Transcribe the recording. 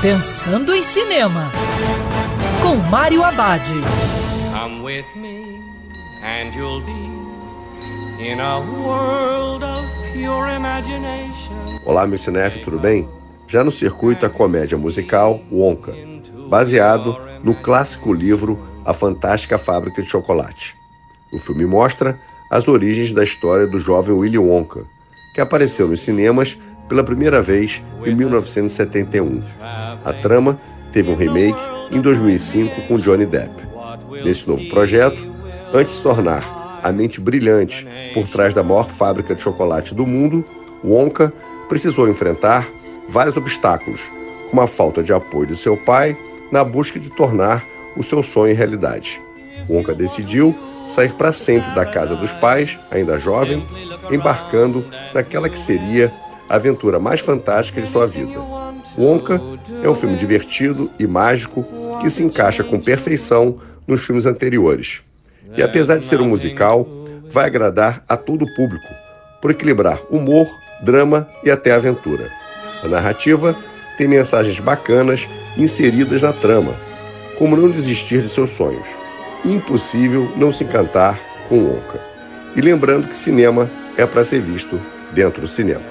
Pensando em Cinema, com Mário Abad. Come with me and you'll be in a world of pure imagination. Olá, meu cinef, tudo bem? Já no circuito a comédia musical Wonka, baseado no clássico livro A Fantástica Fábrica de Chocolate. O filme mostra as origens da história do jovem Willy Wonka, que apareceu nos cinemas pela primeira vez em 1971. A trama teve um remake em 2005 com Johnny Depp. Nesse novo projeto, antes de se tornar a mente brilhante por trás da maior fábrica de chocolate do mundo, Wonka precisou enfrentar vários obstáculos, como a falta de apoio de seu pai na busca de tornar o seu sonho realidade. Wonka decidiu sair para sempre da casa dos pais, ainda jovem, embarcando naquela que seria a aventura mais fantástica de sua vida. Wonka é um filme divertido e mágico que se encaixa com perfeição nos filmes anteriores. E apesar de ser um musical, vai agradar a todo o público, por equilibrar humor, drama e até aventura. A narrativa tem mensagens bacanas inseridas na trama, como não desistir de seus sonhos. Impossível não se encantar com Wonka. E lembrando que cinema é para ser visto dentro do cinema.